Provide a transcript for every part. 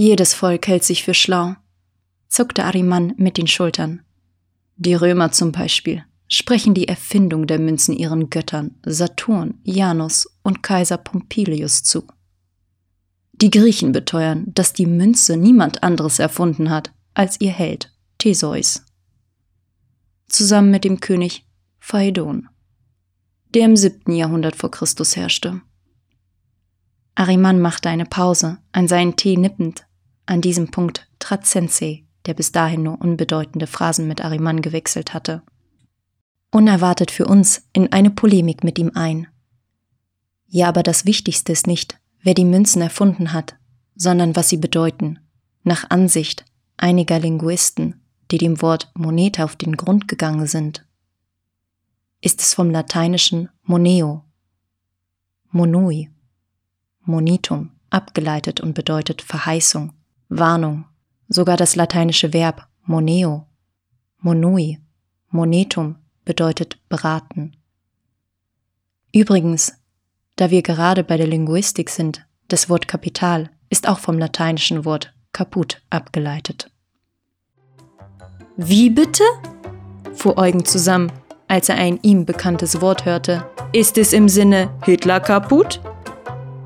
Jedes Volk hält sich für schlau, zuckte Ariman mit den Schultern. Die Römer zum Beispiel sprechen die Erfindung der Münzen ihren Göttern Saturn, Janus und Kaiser Pompilius zu. Die Griechen beteuern, dass die Münze niemand anderes erfunden hat als ihr Held Theseus. Zusammen mit dem König Phaedon, der im siebten Jahrhundert vor Christus herrschte. Ariman machte eine Pause, an seinen Tee nippend. An diesem Punkt trat der bis dahin nur unbedeutende Phrasen mit Ariman gewechselt hatte, unerwartet für uns in eine Polemik mit ihm ein. Ja, aber das Wichtigste ist nicht, wer die Münzen erfunden hat, sondern was sie bedeuten, nach Ansicht einiger Linguisten, die dem Wort Moneta auf den Grund gegangen sind. Ist es vom lateinischen moneo, monui, monitum abgeleitet und bedeutet Verheißung, Warnung. Sogar das lateinische Verb moneo, monui, monetum bedeutet beraten. Übrigens, da wir gerade bei der Linguistik sind, das Wort Kapital ist auch vom lateinischen Wort kaput abgeleitet. Wie bitte? fuhr Eugen zusammen, als er ein ihm bekanntes Wort hörte. Ist es im Sinne Hitler kaputt?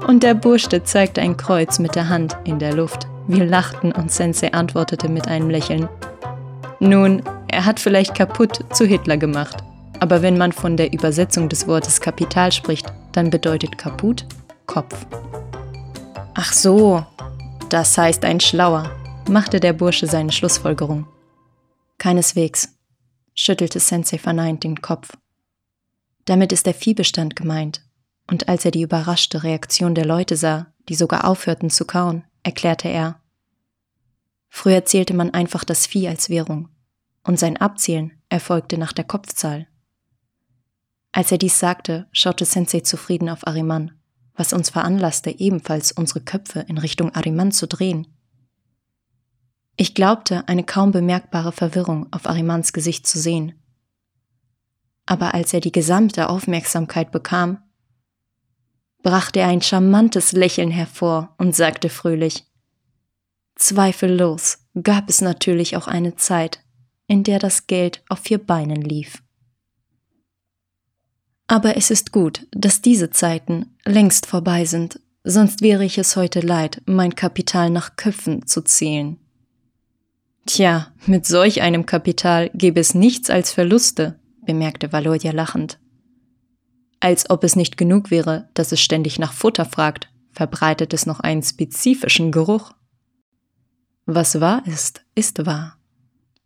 Und der Bursche zeigte ein Kreuz mit der Hand in der Luft. Wir lachten und Sensei antwortete mit einem Lächeln. Nun, er hat vielleicht kaputt zu Hitler gemacht. Aber wenn man von der Übersetzung des Wortes Kapital spricht, dann bedeutet kaputt Kopf. Ach so, das heißt ein Schlauer, machte der Bursche seine Schlussfolgerung. Keineswegs, schüttelte Sensei verneint den Kopf. Damit ist der Viehbestand gemeint, und als er die überraschte Reaktion der Leute sah, die sogar aufhörten zu kauen, erklärte er. Früher zählte man einfach das Vieh als Währung, und sein Abzählen erfolgte nach der Kopfzahl. Als er dies sagte, schaute Sensei zufrieden auf Ariman, was uns veranlasste, ebenfalls unsere Köpfe in Richtung Ariman zu drehen. Ich glaubte, eine kaum bemerkbare Verwirrung auf Arimans Gesicht zu sehen. Aber als er die gesamte Aufmerksamkeit bekam, brachte er ein charmantes Lächeln hervor und sagte fröhlich Zweifellos gab es natürlich auch eine Zeit, in der das Geld auf vier Beinen lief. Aber es ist gut, dass diese Zeiten längst vorbei sind, sonst wäre ich es heute leid, mein Kapital nach Köpfen zu zählen. Tja, mit solch einem Kapital gäbe es nichts als Verluste, bemerkte Valodia lachend. Als ob es nicht genug wäre, dass es ständig nach Futter fragt, verbreitet es noch einen spezifischen Geruch. Was wahr ist, ist wahr,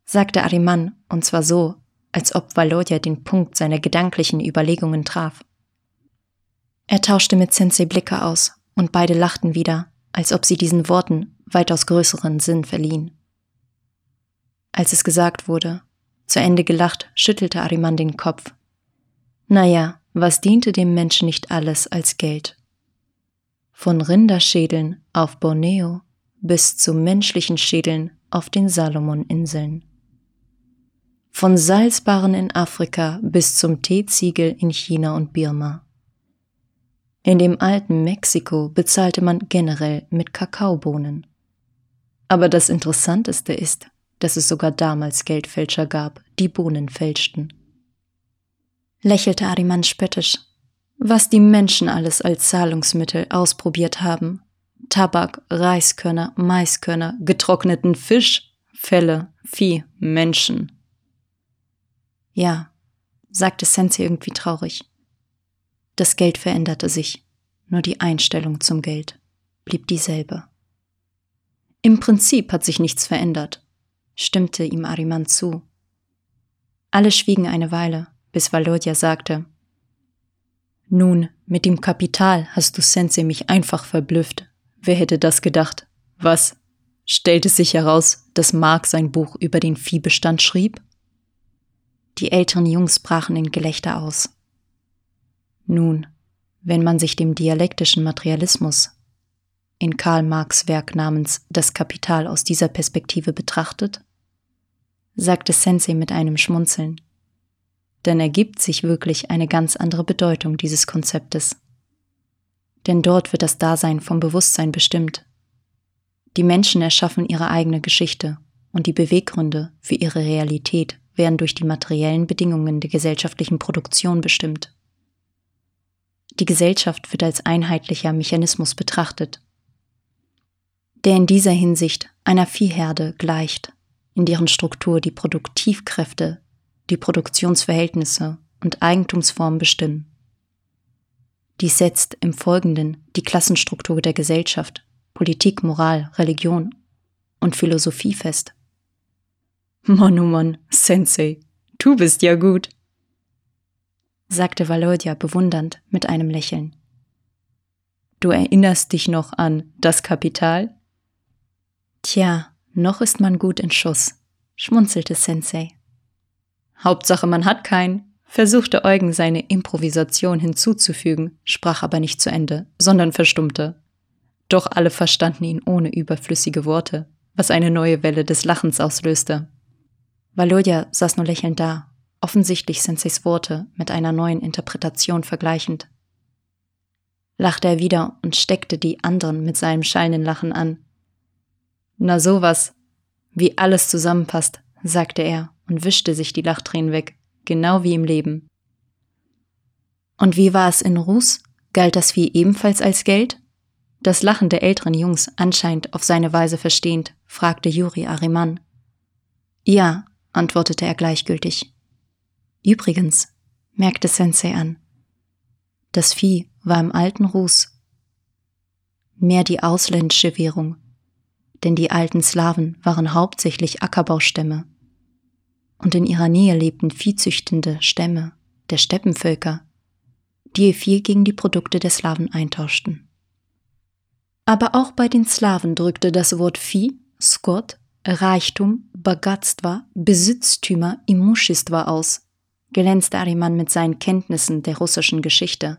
sagte Ariman, und zwar so, als ob Valodia den Punkt seiner gedanklichen Überlegungen traf. Er tauschte mit Sensei Blicke aus, und beide lachten wieder, als ob sie diesen Worten weitaus größeren Sinn verliehen. Als es gesagt wurde, zu Ende gelacht, schüttelte Ariman den Kopf. Naja, was diente dem Menschen nicht alles als Geld? Von Rinderschädeln auf Borneo bis zu menschlichen Schädeln auf den Salomoninseln. Von Salzbarren in Afrika bis zum Teeziegel in China und Birma. In dem alten Mexiko bezahlte man generell mit Kakaobohnen. Aber das Interessanteste ist, dass es sogar damals Geldfälscher gab, die Bohnen fälschten lächelte Ariman spöttisch. Was die Menschen alles als Zahlungsmittel ausprobiert haben. Tabak, Reiskörner, Maiskörner, getrockneten Fisch, Felle, Vieh, Menschen. Ja, sagte Sensei irgendwie traurig. Das Geld veränderte sich, nur die Einstellung zum Geld blieb dieselbe. Im Prinzip hat sich nichts verändert, stimmte ihm Ariman zu. Alle schwiegen eine Weile, bis Valodia sagte, nun, mit dem Kapital hast du Sensei mich einfach verblüfft. Wer hätte das gedacht? Was? Stellte sich heraus, dass Mark sein Buch über den Viehbestand schrieb? Die älteren Jungs brachen in Gelächter aus. Nun, wenn man sich dem dialektischen Materialismus in Karl Marx Werk namens Das Kapital aus dieser Perspektive betrachtet, sagte Sensei mit einem Schmunzeln, dann ergibt sich wirklich eine ganz andere Bedeutung dieses Konzeptes. Denn dort wird das Dasein vom Bewusstsein bestimmt. Die Menschen erschaffen ihre eigene Geschichte und die Beweggründe für ihre Realität werden durch die materiellen Bedingungen der gesellschaftlichen Produktion bestimmt. Die Gesellschaft wird als einheitlicher Mechanismus betrachtet, der in dieser Hinsicht einer Viehherde gleicht, in deren Struktur die Produktivkräfte, die Produktionsverhältnisse und Eigentumsformen bestimmen. Dies setzt im Folgenden die Klassenstruktur der Gesellschaft, Politik, Moral, Religion und Philosophie fest. Mann, oh Sensei, du bist ja gut, sagte Valodja bewundernd mit einem Lächeln. Du erinnerst dich noch an das Kapital? Tja, noch ist man gut in Schuss, schmunzelte Sensei. Hauptsache man hat keinen, versuchte Eugen seine Improvisation hinzuzufügen, sprach aber nicht zu Ende, sondern verstummte. Doch alle verstanden ihn ohne überflüssige Worte, was eine neue Welle des Lachens auslöste. Valodja saß nur lächelnd da, offensichtlich Senseis Worte mit einer neuen Interpretation vergleichend. Lachte er wieder und steckte die anderen mit seinem schallenden Lachen an. Na sowas, wie alles zusammenpasst, sagte er und wischte sich die Lachtränen weg genau wie im Leben. Und wie war es in Ruß? Galt das Vieh ebenfalls als Geld? Das Lachen der älteren Jungs, anscheinend auf seine Weise verstehend, fragte Juri Ariman. Ja, antwortete er gleichgültig. Übrigens, merkte Sensei an, das Vieh war im alten Ruß. Mehr die ausländische Währung, denn die alten Slawen waren hauptsächlich Ackerbaustämme und in ihrer Nähe lebten viehzüchtende Stämme der Steppenvölker, die ihr Vieh gegen die Produkte der Slawen eintauschten. Aber auch bei den Slawen drückte das Wort Vieh, Skot, Reichtum, Bagatstva, Besitztümer, Imuschistva aus, glänzte Ariman mit seinen Kenntnissen der russischen Geschichte.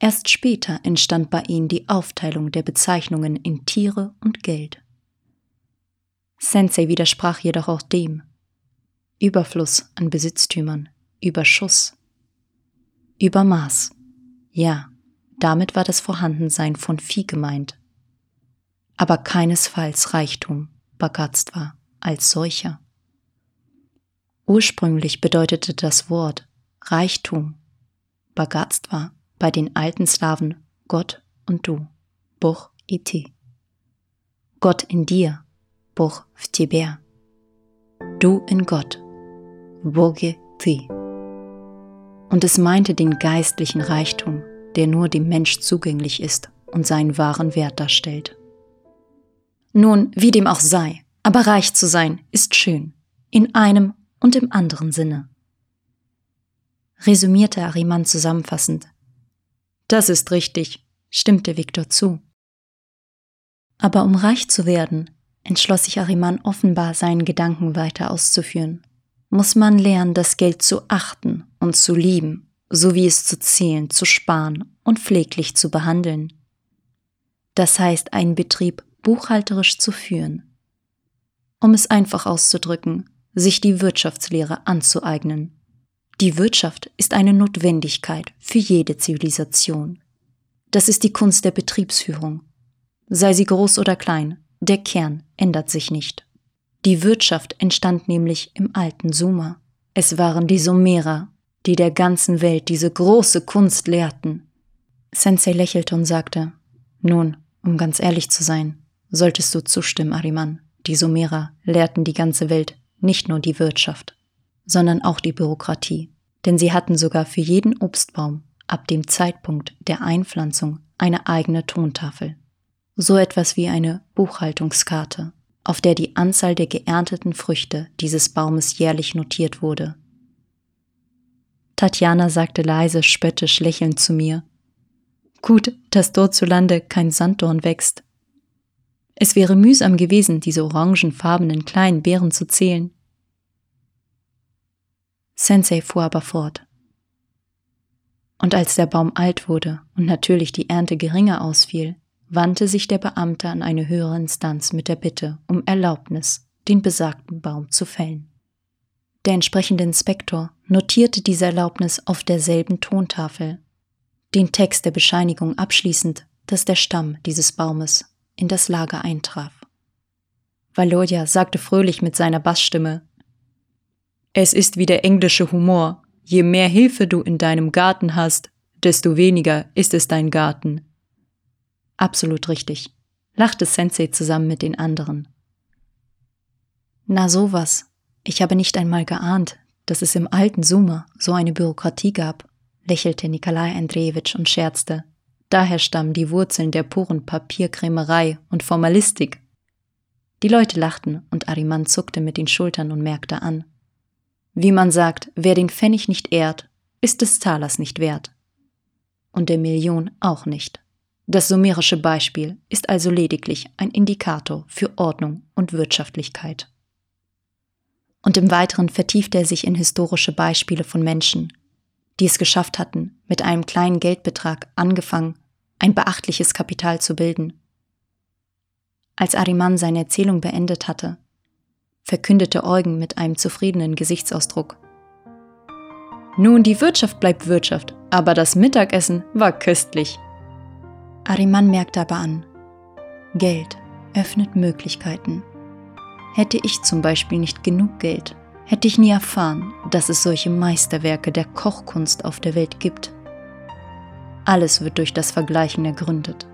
Erst später entstand bei ihm die Aufteilung der Bezeichnungen in Tiere und Geld. Sensei widersprach jedoch auch dem, Überfluss an Besitztümern, Überschuss, Übermaß. Ja, damit war das Vorhandensein von Vieh gemeint. Aber keinesfalls Reichtum, Bagatstva, als solcher. Ursprünglich bedeutete das Wort Reichtum, Bagatstva bei den alten Slawen Gott und du, Buch iti. Gott in dir, Buch v. Du in Gott, Boge Thi. Und es meinte den geistlichen Reichtum, der nur dem Mensch zugänglich ist und seinen wahren Wert darstellt. Nun, wie dem auch sei, aber reich zu sein ist schön, in einem und im anderen Sinne. Resümierte Ariman zusammenfassend. Das ist richtig, stimmte Viktor zu. Aber um reich zu werden, entschloss sich Ariman offenbar seinen Gedanken weiter auszuführen muss man lernen, das Geld zu achten und zu lieben, sowie es zu zählen, zu sparen und pfleglich zu behandeln. Das heißt, einen Betrieb buchhalterisch zu führen. Um es einfach auszudrücken, sich die Wirtschaftslehre anzueignen. Die Wirtschaft ist eine Notwendigkeit für jede Zivilisation. Das ist die Kunst der Betriebsführung. Sei sie groß oder klein, der Kern ändert sich nicht. Die Wirtschaft entstand nämlich im alten Sumer. Es waren die Sumerer, die der ganzen Welt diese große Kunst lehrten. Sensei lächelte und sagte, nun, um ganz ehrlich zu sein, solltest du zustimmen, Ariman. Die Sumerer lehrten die ganze Welt, nicht nur die Wirtschaft, sondern auch die Bürokratie. Denn sie hatten sogar für jeden Obstbaum ab dem Zeitpunkt der Einpflanzung eine eigene Tontafel. So etwas wie eine Buchhaltungskarte auf der die Anzahl der geernteten Früchte dieses Baumes jährlich notiert wurde. Tatjana sagte leise, spöttisch lächelnd zu mir, Gut, dass dort zu Lande kein Sanddorn wächst. Es wäre mühsam gewesen, diese orangenfarbenen kleinen Beeren zu zählen. Sensei fuhr aber fort. Und als der Baum alt wurde und natürlich die Ernte geringer ausfiel, wandte sich der Beamte an eine höhere Instanz mit der Bitte um Erlaubnis, den besagten Baum zu fällen. Der entsprechende Inspektor notierte diese Erlaubnis auf derselben Tontafel, den Text der Bescheinigung abschließend, dass der Stamm dieses Baumes in das Lager eintraf. Valodja sagte fröhlich mit seiner Bassstimme Es ist wie der englische Humor. Je mehr Hilfe du in deinem Garten hast, desto weniger ist es dein Garten. Absolut richtig, lachte Sensei zusammen mit den anderen. Na sowas. Ich habe nicht einmal geahnt, dass es im alten Suma so eine Bürokratie gab, lächelte Nikolai Andrejewitsch und scherzte. Daher stammen die Wurzeln der puren Papierkrämerei und Formalistik. Die Leute lachten und Ariman zuckte mit den Schultern und merkte an. Wie man sagt, wer den Pfennig nicht ehrt, ist des Talers nicht wert. Und der Million auch nicht. Das sumerische Beispiel ist also lediglich ein Indikator für Ordnung und Wirtschaftlichkeit und im Weiteren vertiefte er sich in historische Beispiele von Menschen, die es geschafft hatten, mit einem kleinen Geldbetrag angefangen, ein beachtliches Kapital zu bilden. Als Ariman seine Erzählung beendet hatte, verkündete Eugen mit einem zufriedenen Gesichtsausdruck. Nun, die Wirtschaft bleibt Wirtschaft, aber das Mittagessen war köstlich. Ariman merkte aber an, Geld öffnet Möglichkeiten. Hätte ich zum Beispiel nicht genug Geld, hätte ich nie erfahren, dass es solche Meisterwerke der Kochkunst auf der Welt gibt. Alles wird durch das Vergleichen ergründet.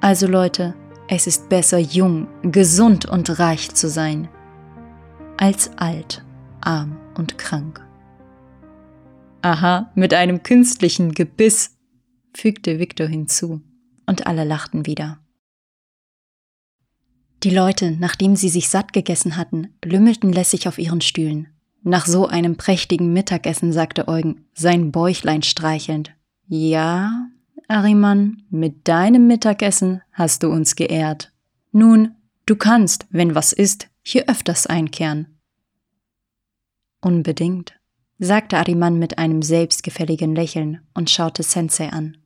Also Leute, es ist besser jung, gesund und reich zu sein, als alt, arm und krank. Aha, mit einem künstlichen Gebiss, fügte Victor hinzu, und alle lachten wieder. Die Leute, nachdem sie sich satt gegessen hatten, lümmelten lässig auf ihren Stühlen. Nach so einem prächtigen Mittagessen sagte Eugen, sein Bäuchlein streichelnd. Ja, Ariman, mit deinem Mittagessen hast du uns geehrt. Nun, du kannst, wenn was ist, hier öfters einkehren. Unbedingt, sagte Ariman mit einem selbstgefälligen Lächeln und schaute Sensei an.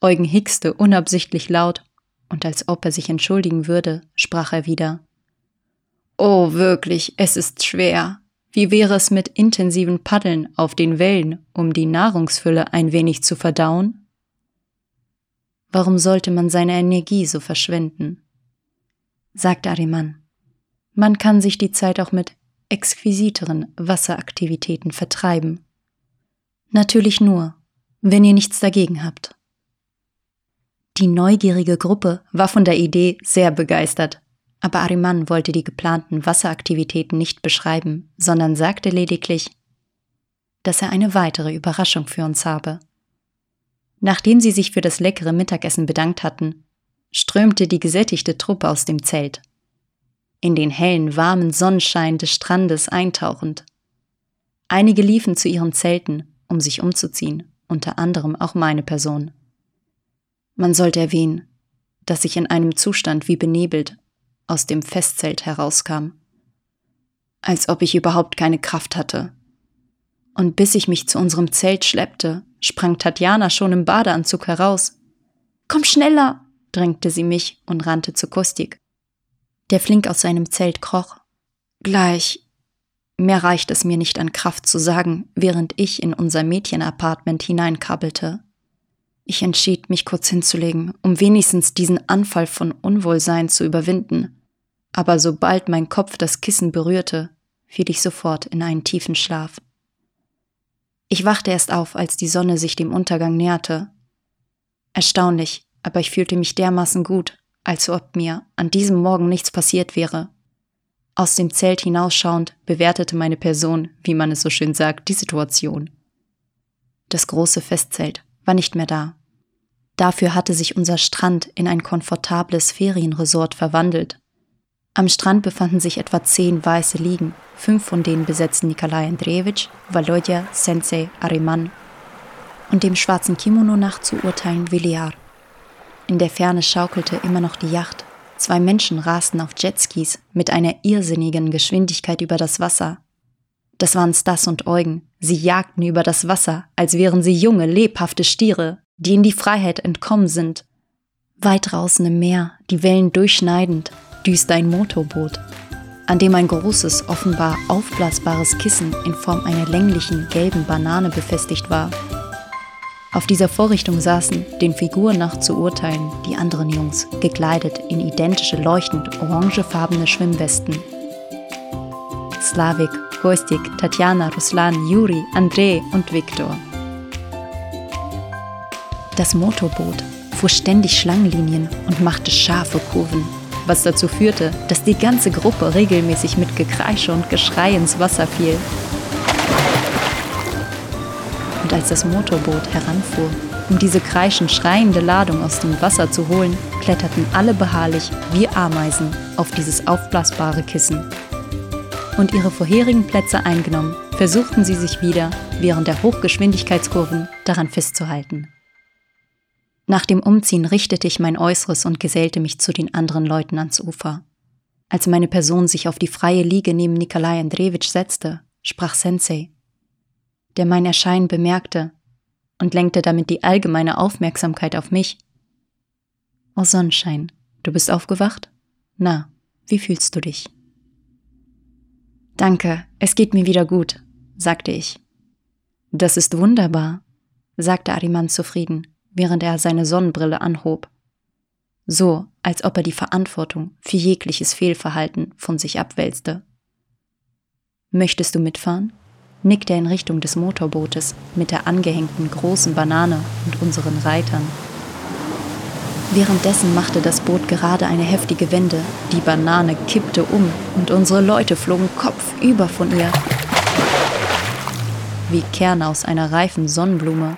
Eugen hickste unabsichtlich laut und als ob er sich entschuldigen würde, sprach er wieder. Oh, wirklich, es ist schwer. Wie wäre es mit intensiven Paddeln auf den Wellen, um die Nahrungsfülle ein wenig zu verdauen? Warum sollte man seine Energie so verschwenden? sagte Ariman. Man kann sich die Zeit auch mit exquisiteren Wasseraktivitäten vertreiben. Natürlich nur, wenn ihr nichts dagegen habt. Die neugierige Gruppe war von der Idee sehr begeistert, aber Ariman wollte die geplanten Wasseraktivitäten nicht beschreiben, sondern sagte lediglich, dass er eine weitere Überraschung für uns habe. Nachdem sie sich für das leckere Mittagessen bedankt hatten, strömte die gesättigte Truppe aus dem Zelt, in den hellen, warmen Sonnenschein des Strandes eintauchend. Einige liefen zu ihren Zelten, um sich umzuziehen, unter anderem auch meine Person. Man sollte erwähnen, dass ich in einem Zustand wie benebelt aus dem Festzelt herauskam, als ob ich überhaupt keine Kraft hatte. Und bis ich mich zu unserem Zelt schleppte, sprang Tatjana schon im Badeanzug heraus. Komm schneller, drängte sie mich und rannte zu Kostik, der flink aus seinem Zelt kroch. Gleich. Mehr reicht es mir nicht an Kraft zu sagen, während ich in unser Mädchenapartment hineinkrabbelte. Ich entschied, mich kurz hinzulegen, um wenigstens diesen Anfall von Unwohlsein zu überwinden. Aber sobald mein Kopf das Kissen berührte, fiel ich sofort in einen tiefen Schlaf. Ich wachte erst auf, als die Sonne sich dem Untergang näherte. Erstaunlich, aber ich fühlte mich dermaßen gut, als ob mir an diesem Morgen nichts passiert wäre. Aus dem Zelt hinausschauend bewertete meine Person, wie man es so schön sagt, die Situation. Das große Festzelt war nicht mehr da. Dafür hatte sich unser Strand in ein komfortables Ferienresort verwandelt. Am Strand befanden sich etwa zehn weiße Liegen, fünf von denen besetzten Nikolai Andrejewitsch, Volodya, Sensei, Ariman und dem schwarzen Kimono nachzuurteilen Viliar. In der Ferne schaukelte immer noch die Yacht. Zwei Menschen rasten auf Jetskis mit einer irrsinnigen Geschwindigkeit über das Wasser. Das waren Stas und Eugen. Sie jagten über das Wasser, als wären sie junge, lebhafte Stiere, die in die Freiheit entkommen sind. Weit draußen im Meer, die Wellen durchschneidend, düst ein Motorboot, an dem ein großes, offenbar aufblasbares Kissen in Form einer länglichen gelben Banane befestigt war. Auf dieser Vorrichtung saßen, den Figuren nach zu urteilen, die anderen Jungs, gekleidet in identische leuchtend orangefarbene Schwimmwesten. Slavik, Kostik, Tatjana, Ruslan, Juri, Andrei und Viktor. Das Motorboot fuhr ständig Schlangenlinien und machte scharfe Kurven, was dazu führte, dass die ganze Gruppe regelmäßig mit Gekreische und Geschrei ins Wasser fiel. Und als das Motorboot heranfuhr, um diese kreischend schreiende Ladung aus dem Wasser zu holen, kletterten alle beharrlich wie Ameisen auf dieses aufblasbare Kissen. Und ihre vorherigen Plätze eingenommen, versuchten sie sich wieder, während der Hochgeschwindigkeitskurven, daran festzuhalten. Nach dem Umziehen richtete ich mein Äußeres und gesellte mich zu den anderen Leuten ans Ufer. Als meine Person sich auf die freie Liege neben Nikolai Andrewitsch setzte, sprach Sensei, der mein Erscheinen bemerkte und lenkte damit die allgemeine Aufmerksamkeit auf mich. Oh Sonnenschein, du bist aufgewacht? Na, wie fühlst du dich? Danke, es geht mir wieder gut, sagte ich. Das ist wunderbar, sagte Ariman zufrieden während er seine Sonnenbrille anhob. So, als ob er die Verantwortung für jegliches Fehlverhalten von sich abwälzte. Möchtest du mitfahren? Nickte er in Richtung des Motorbootes mit der angehängten großen Banane und unseren Reitern. Währenddessen machte das Boot gerade eine heftige Wende, die Banane kippte um und unsere Leute flogen kopfüber von ihr. Wie Kerne aus einer reifen Sonnenblume.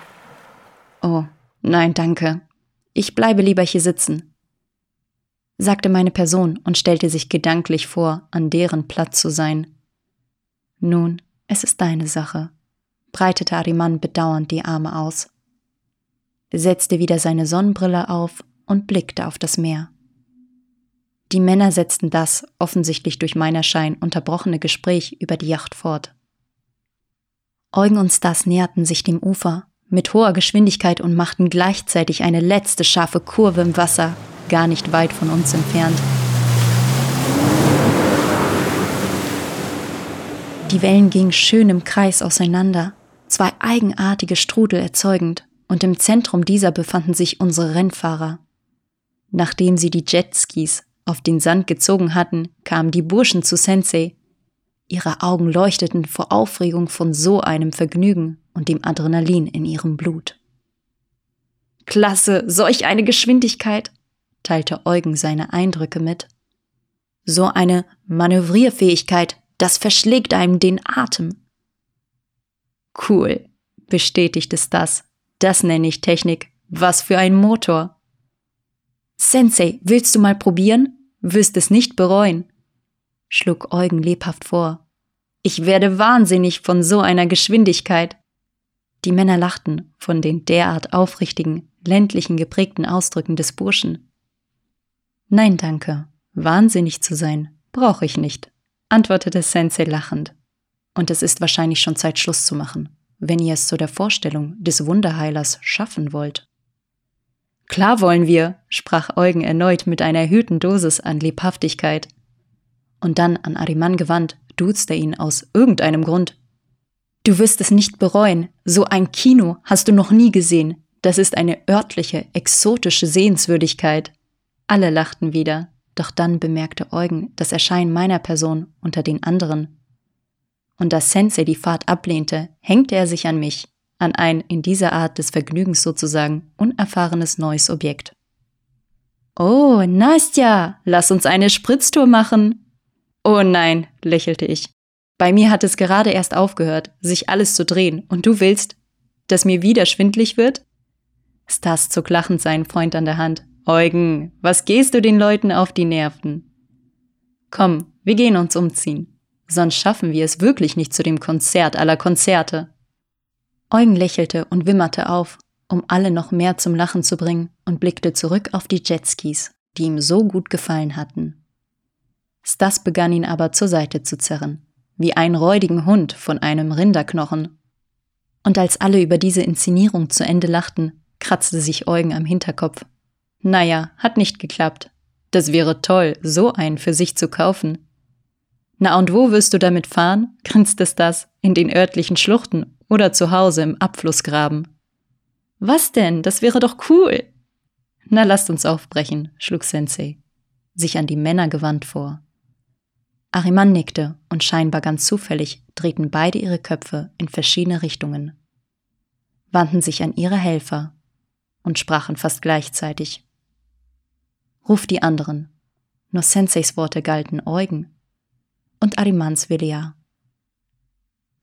Oh, Nein, danke. Ich bleibe lieber hier sitzen, sagte meine Person und stellte sich gedanklich vor, an deren Platz zu sein. Nun, es ist deine Sache, breitete Ariman bedauernd die Arme aus, setzte wieder seine Sonnenbrille auf und blickte auf das Meer. Die Männer setzten das, offensichtlich durch mein Erscheinen unterbrochene Gespräch über die Yacht fort. Eugen und Stas näherten sich dem Ufer mit hoher Geschwindigkeit und machten gleichzeitig eine letzte scharfe Kurve im Wasser, gar nicht weit von uns entfernt. Die Wellen gingen schön im Kreis auseinander, zwei eigenartige Strudel erzeugend, und im Zentrum dieser befanden sich unsere Rennfahrer. Nachdem sie die Jetskis auf den Sand gezogen hatten, kamen die Burschen zu Sensei. Ihre Augen leuchteten vor Aufregung von so einem Vergnügen und dem Adrenalin in ihrem Blut. Klasse, solch eine Geschwindigkeit, teilte Eugen seine Eindrücke mit. So eine Manövrierfähigkeit, das verschlägt einem den Atem. Cool, bestätigte das. Das nenne ich Technik. Was für ein Motor. Sensei, willst du mal probieren? Wirst es nicht bereuen, schlug Eugen lebhaft vor. Ich werde wahnsinnig von so einer Geschwindigkeit. Die Männer lachten von den derart aufrichtigen, ländlichen geprägten Ausdrücken des Burschen. Nein, danke. Wahnsinnig zu sein, brauche ich nicht, antwortete Sensei lachend. Und es ist wahrscheinlich schon Zeit, Schluss zu machen, wenn ihr es zu der Vorstellung des Wunderheilers schaffen wollt. Klar wollen wir, sprach Eugen erneut mit einer erhöhten Dosis an Lebhaftigkeit. Und dann an Ariman gewandt, duzte ihn aus irgendeinem Grund. Du wirst es nicht bereuen. So ein Kino hast du noch nie gesehen. Das ist eine örtliche, exotische Sehenswürdigkeit. Alle lachten wieder, doch dann bemerkte Eugen das Erscheinen meiner Person unter den anderen. Und da Sensei die Fahrt ablehnte, hängte er sich an mich, an ein in dieser Art des Vergnügens sozusagen unerfahrenes neues Objekt. Oh, Nastja, lass uns eine Spritztour machen. Oh nein, lächelte ich. Bei mir hat es gerade erst aufgehört, sich alles zu drehen, und du willst, dass mir wieder schwindlig wird? Stas zog lachend seinen Freund an der Hand. Eugen, was gehst du den Leuten auf die Nerven? Komm, wir gehen uns umziehen. Sonst schaffen wir es wirklich nicht zu dem Konzert aller Konzerte. Eugen lächelte und wimmerte auf, um alle noch mehr zum Lachen zu bringen, und blickte zurück auf die Jetskis, die ihm so gut gefallen hatten. Stas begann ihn aber zur Seite zu zerren wie einen räudigen Hund von einem Rinderknochen. Und als alle über diese Inszenierung zu Ende lachten, kratzte sich Eugen am Hinterkopf. Naja, hat nicht geklappt. Das wäre toll, so einen für sich zu kaufen. Na und wo wirst du damit fahren? grinste es das, in den örtlichen Schluchten oder zu Hause im Abflussgraben. Was denn? Das wäre doch cool. Na, lasst uns aufbrechen, schlug Sensei, sich an die Männer gewandt vor. Ariman nickte und scheinbar ganz zufällig drehten beide ihre Köpfe in verschiedene Richtungen, wandten sich an ihre Helfer und sprachen fast gleichzeitig. Ruf die anderen. Nur Senseis Worte galten Eugen und Arimans Vilea.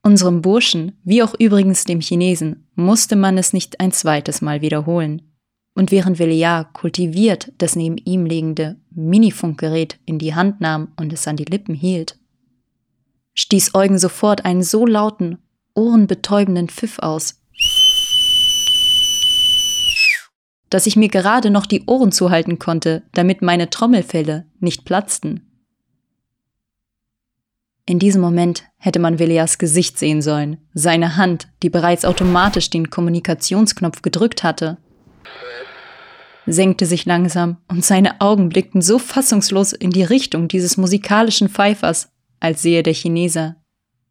Unserem Burschen, wie auch übrigens dem Chinesen, musste man es nicht ein zweites Mal wiederholen. Und während Villiard kultiviert das neben ihm liegende Minifunkgerät in die Hand nahm und es an die Lippen hielt, stieß Eugen sofort einen so lauten, ohrenbetäubenden Pfiff aus, dass ich mir gerade noch die Ohren zuhalten konnte, damit meine Trommelfelle nicht platzten. In diesem Moment hätte man Villias Gesicht sehen sollen, seine Hand, die bereits automatisch den Kommunikationsknopf gedrückt hatte, senkte sich langsam und seine Augen blickten so fassungslos in die Richtung dieses musikalischen Pfeifers, als sehe der Chineser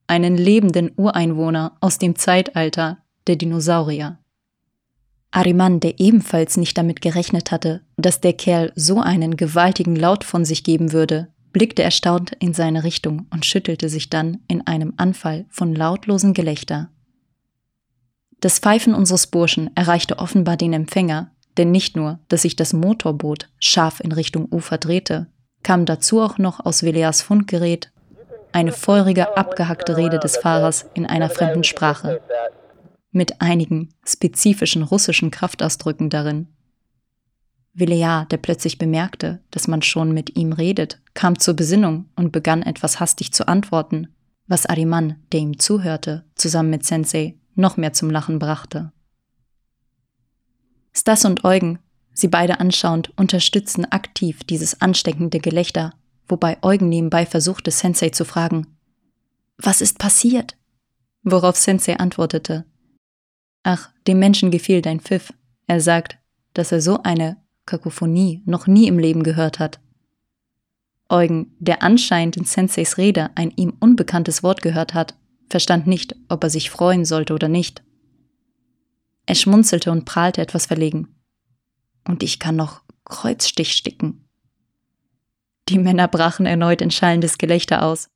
einen lebenden Ureinwohner aus dem Zeitalter der Dinosaurier. Ariman, der ebenfalls nicht damit gerechnet hatte, dass der Kerl so einen gewaltigen Laut von sich geben würde, blickte erstaunt in seine Richtung und schüttelte sich dann in einem Anfall von lautlosen Gelächter. Das Pfeifen unseres Burschen erreichte offenbar den Empfänger, denn nicht nur, dass sich das Motorboot scharf in Richtung Ufer drehte, kam dazu auch noch aus Veleas Fundgerät eine feurige, abgehackte Rede des Fahrers in einer fremden Sprache, mit einigen spezifischen russischen Kraftausdrücken darin. Vilea, der plötzlich bemerkte, dass man schon mit ihm redet, kam zur Besinnung und begann etwas hastig zu antworten, was Ariman, der ihm zuhörte, zusammen mit Sensei, noch mehr zum Lachen brachte. Stas und Eugen, sie beide anschauend, unterstützten aktiv dieses ansteckende Gelächter, wobei Eugen nebenbei versuchte, Sensei zu fragen, was ist passiert? Worauf Sensei antwortete, ach, dem Menschen gefiel dein Pfiff. Er sagt, dass er so eine Kakophonie noch nie im Leben gehört hat. Eugen, der anscheinend in Senseis Rede ein ihm unbekanntes Wort gehört hat, verstand nicht, ob er sich freuen sollte oder nicht. Er schmunzelte und prahlte etwas verlegen. Und ich kann noch Kreuzstich sticken. Die Männer brachen erneut in schallendes Gelächter aus.